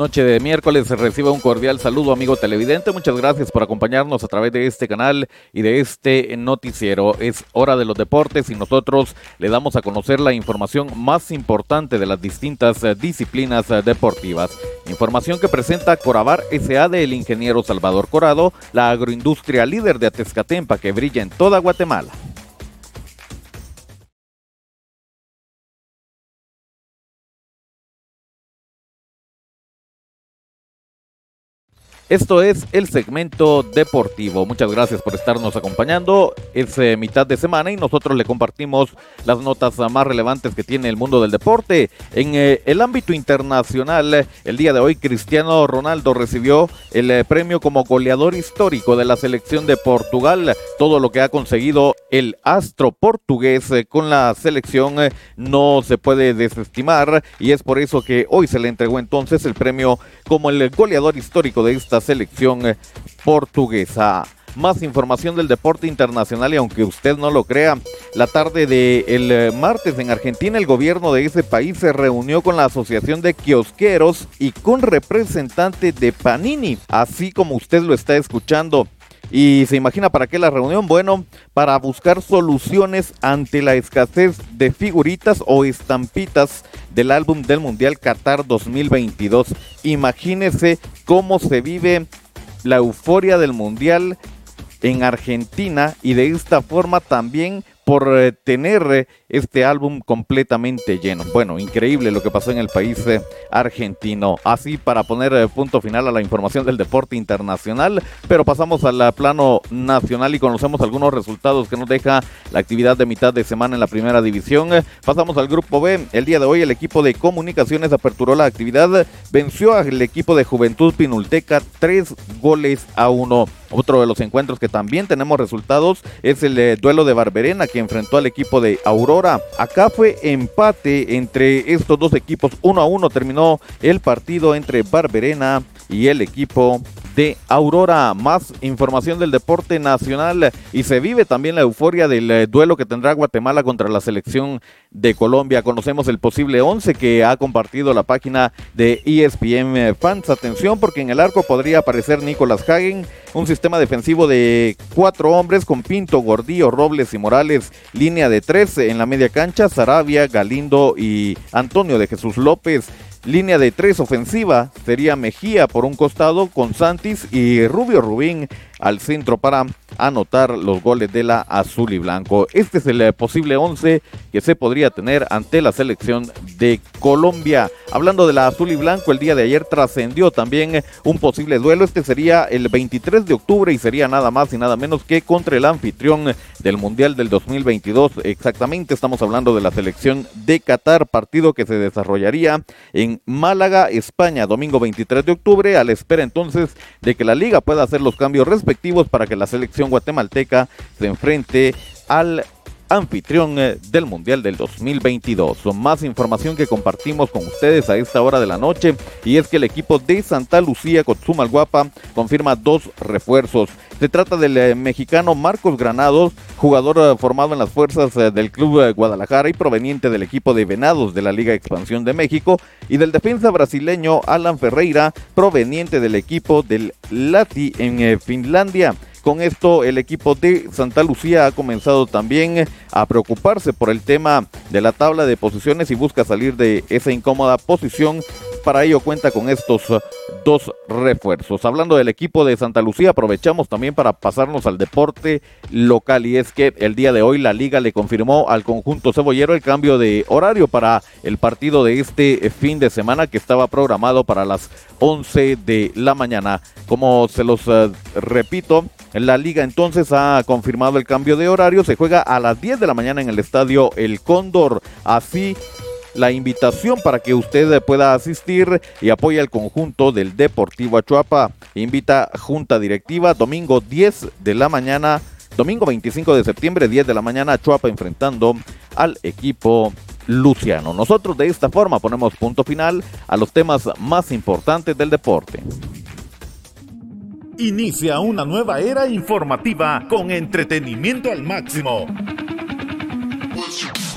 Noche de miércoles recibe un cordial saludo, amigo televidente. Muchas gracias por acompañarnos a través de este canal y de este noticiero. Es hora de los deportes y nosotros le damos a conocer la información más importante de las distintas eh, disciplinas eh, deportivas. Información que presenta Corabar SA del ingeniero Salvador Corado, la agroindustria líder de Atezcatempa que brilla en toda Guatemala. Esto es el segmento deportivo. Muchas gracias por estarnos acompañando. Es eh, mitad de semana y nosotros le compartimos las notas más relevantes que tiene el mundo del deporte. En eh, el ámbito internacional, el día de hoy Cristiano Ronaldo recibió el eh, premio como goleador histórico de la selección de Portugal. Todo lo que ha conseguido el astro portugués con la selección no se puede desestimar y es por eso que hoy se le entregó entonces el premio como el goleador histórico de esta selección eh, portuguesa. Más información del deporte internacional y aunque usted no lo crea, la tarde del eh, martes en Argentina el gobierno de ese país se reunió con la Asociación de Kiosqueros y con representantes de Panini, así como usted lo está escuchando. Y se imagina para qué la reunión, bueno, para buscar soluciones ante la escasez de figuritas o estampitas del álbum del Mundial Qatar 2022. Imagínese cómo se vive la euforia del Mundial en Argentina y de esta forma también por eh, tener eh, este álbum completamente lleno. Bueno, increíble lo que pasó en el país eh, argentino. Así para poner punto final a la información del deporte internacional, pero pasamos al plano nacional y conocemos algunos resultados que nos deja la actividad de mitad de semana en la primera división. Pasamos al grupo B. El día de hoy el equipo de comunicaciones aperturó la actividad, venció al equipo de Juventud Pinulteca tres goles a uno. Otro de los encuentros que también tenemos resultados es el duelo de Barberena que enfrentó al equipo de Aurora. Acá fue empate entre estos dos equipos. Uno a uno terminó el partido entre Barberena y el equipo de Aurora. Más información del deporte nacional y se vive también la euforia del eh, duelo que tendrá Guatemala contra la selección de Colombia. Conocemos el posible 11 que ha compartido la página de ESPN Fans. Atención porque en el arco podría aparecer Nicolás Hagen, un sistema defensivo de cuatro hombres con Pinto, Gordillo, Robles y Morales, línea de tres en la media cancha, Sarabia, Galindo y Antonio de Jesús López. Línea de tres ofensiva sería Mejía por un costado con Santis y Rubio Rubín al centro para anotar los goles de la azul y blanco. Este es el eh, posible 11 que se podría tener ante la selección de Colombia. Hablando de la azul y blanco, el día de ayer trascendió también eh, un posible duelo. Este sería el 23 de octubre y sería nada más y nada menos que contra el anfitrión del Mundial del 2022. Exactamente, estamos hablando de la selección de Qatar, partido que se desarrollaría en Málaga, España, domingo 23 de octubre, a la espera entonces de que la liga pueda hacer los cambios respectivos para que la selección guatemalteca se enfrente al anfitrión eh, del Mundial del 2022. Más información que compartimos con ustedes a esta hora de la noche y es que el equipo de Santa Lucía Guapa confirma dos refuerzos. Se trata del eh, mexicano Marcos Granados, jugador eh, formado en las fuerzas del Club Guadalajara y proveniente del equipo de Venados de la Liga Expansión de México, y del defensa brasileño Alan Ferreira, proveniente del equipo del Lati en Finlandia. Con esto el equipo de Santa Lucía ha comenzado también a preocuparse por el tema de la tabla de posiciones y busca salir de esa incómoda posición. Para ello cuenta con estos dos refuerzos. Hablando del equipo de Santa Lucía, aprovechamos también para pasarnos al deporte local y es que el día de hoy la liga le confirmó al conjunto cebollero el cambio de horario para el partido de este fin de semana que estaba programado para las 11 de la mañana. Como se los eh, repito, la liga entonces ha confirmado el cambio de horario. Se juega a las 10 de la mañana en el estadio El Cóndor. Así la invitación para que usted pueda asistir y apoye al conjunto del Deportivo Achuapa. Invita junta directiva domingo 10 de la mañana, domingo 25 de septiembre 10 de la mañana Achuapa enfrentando al equipo Luciano. Nosotros de esta forma ponemos punto final a los temas más importantes del deporte. Inicia una nueva era informativa con entretenimiento al máximo.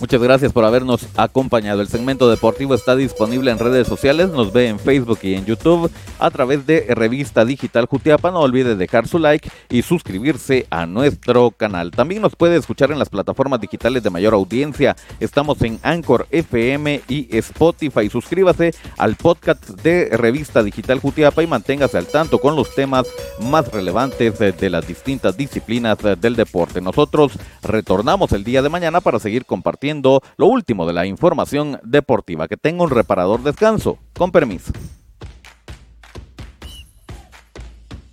Muchas gracias por habernos acompañado. El segmento deportivo está disponible en redes sociales, nos ve en Facebook y en YouTube a través de Revista Digital Jutiapa. No olvide dejar su like y suscribirse a nuestro canal. También nos puede escuchar en las plataformas digitales de mayor audiencia. Estamos en Anchor FM y Spotify. Suscríbase al podcast de Revista Digital Jutiapa y manténgase al tanto con los temas más relevantes de las distintas disciplinas del deporte. Nosotros retornamos el día de mañana para seguir lo último de la información deportiva. Que tenga un reparador descanso. Con permiso.